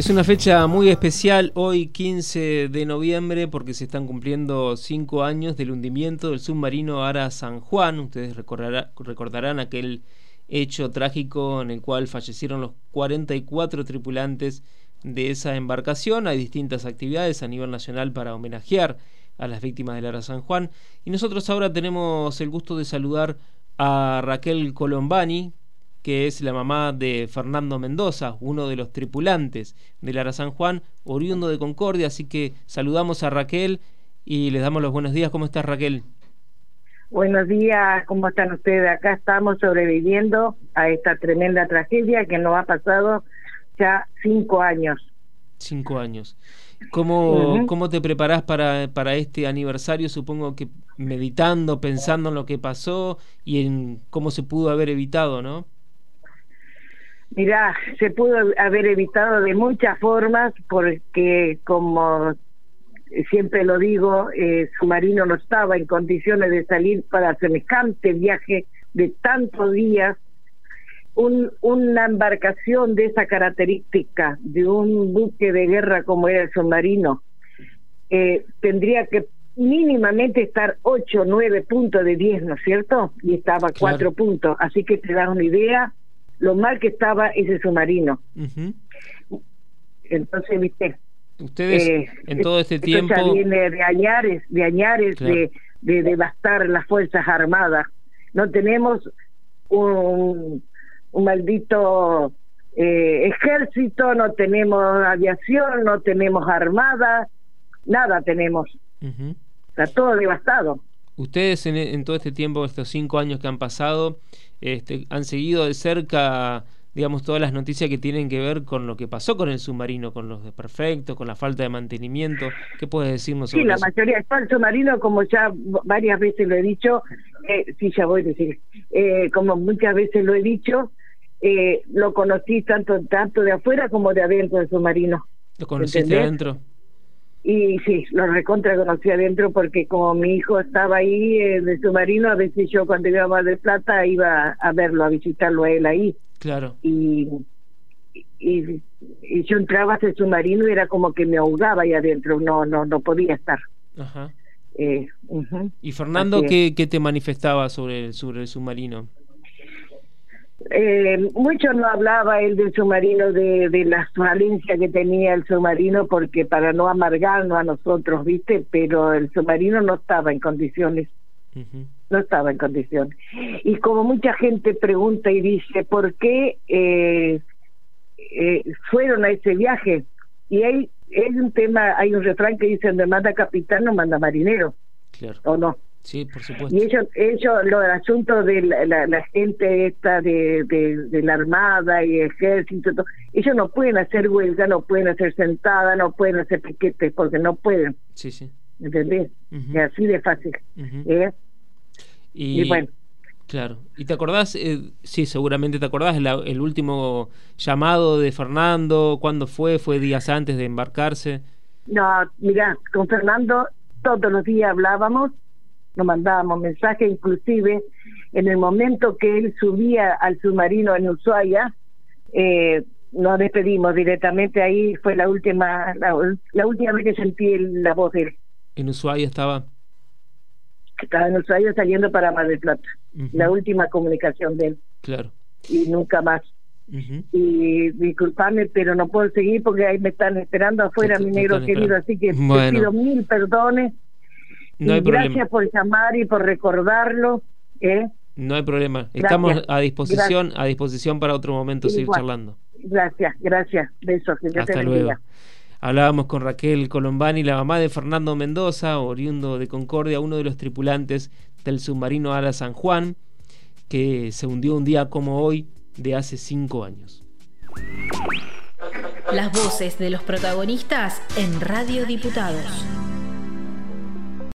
Es una fecha muy especial hoy 15 de noviembre porque se están cumpliendo cinco años del hundimiento del submarino Ara San Juan. Ustedes recordarán aquel hecho trágico en el cual fallecieron los 44 tripulantes de esa embarcación. Hay distintas actividades a nivel nacional para homenajear a las víctimas del Ara San Juan. Y nosotros ahora tenemos el gusto de saludar a Raquel Colombani, que es la mamá de Fernando Mendoza, uno de los tripulantes del Ara San Juan, oriundo de Concordia. Así que saludamos a Raquel y les damos los buenos días. ¿Cómo estás, Raquel? Buenos días, ¿cómo están ustedes? Acá estamos sobreviviendo a esta tremenda tragedia que nos ha pasado ya cinco años. Cinco años. ¿Cómo, ¿Cómo te preparás para, para este aniversario? Supongo que meditando, pensando en lo que pasó y en cómo se pudo haber evitado, ¿no? Mirá, se pudo haber evitado de muchas formas porque, como siempre lo digo, eh, Submarino no estaba en condiciones de salir para semejante viaje de tantos días. Un, una embarcación de esa característica, de un buque de guerra como era el submarino, eh, tendría que mínimamente estar 8, 9 puntos de 10, ¿no es cierto? Y estaba cuatro 4 puntos. Así que te das una idea lo mal que estaba ese submarino. Entonces, viste. Ustedes eh, en todo este tiempo. Viene de añares, de añares de, de devastar las Fuerzas Armadas. No tenemos un, un maldito eh, ejército, no tenemos aviación, no tenemos armada, nada tenemos. Está todo devastado. Ustedes en, en, todo este tiempo, estos cinco años que han pasado, este, han seguido de cerca digamos todas las noticias que tienen que ver con lo que pasó con el submarino, con los desperfectos, con la falta de mantenimiento. ¿Qué puedes decirnos sobre Sí, la mayoría del submarino, como ya varias veces lo he dicho, eh, sí, ya voy a decir, eh, como muchas veces lo he dicho, eh, lo conocí tanto tanto de afuera como de adentro del submarino. ¿Lo conociste adentro? Y sí, lo recontra conocí adentro porque como mi hijo estaba ahí en el submarino, a veces yo cuando iba a Mar del Plata iba a verlo, a visitarlo a él ahí. Claro. Y, y, yo entraba a ese submarino y era como que me ahogaba ahí adentro, no, no, no podía estar. Ajá. Eh, ¿Y Fernando qué, qué te manifestaba sobre, sobre el submarino? Eh, mucho no hablaba él del submarino, de, de la falencia que tenía el submarino, porque para no amargarnos a nosotros, ¿viste? Pero el submarino no estaba en condiciones. No estaba en condiciones. Y como mucha gente pregunta y dice, ¿por qué eh, eh, fueron a ese viaje? Y hay, es un tema, hay un refrán que dice, donde manda capitán no manda marinero. Claro. ¿O no? Sí, por supuesto. Y ellos, ellos lo del asunto de la, gente esta de, de, la Armada y Ejército, ellos no pueden hacer huelga, no pueden hacer sentada, no pueden hacer piquetes, porque no pueden. Sí, sí. ¿Entendés? Es así de fácil. ¿eh? y, bueno. Claro. ¿Y te acordás? Eh, sí, seguramente te acordás el, el último llamado de Fernando, ¿cuándo fue? ¿Fue días antes de embarcarse? No, mira, con Fernando todos los días hablábamos nos mandábamos mensajes, inclusive en el momento que él subía al submarino en Ushuaia, eh, nos despedimos directamente ahí, fue la última la, última vez que sentí la voz de él. ¿En Ushuaia estaba? Estaba en Ushuaia saliendo para Mar del Plata, la última comunicación de él. Claro. Y nunca más. Y disculpame, pero no puedo seguir porque ahí me están esperando afuera, mi negro querido, así que te pido mil perdones no hay gracias por llamar y por recordarlo. ¿eh? No hay problema. Estamos a disposición, a disposición para otro momento seguir charlando. Gracias, gracias. Besos. Hasta luego. Hablábamos con Raquel Colombani, la mamá de Fernando Mendoza, oriundo de Concordia, uno de los tripulantes del submarino Ala San Juan, que se hundió un día como hoy de hace cinco años. Las voces de los protagonistas en Radio Diputados.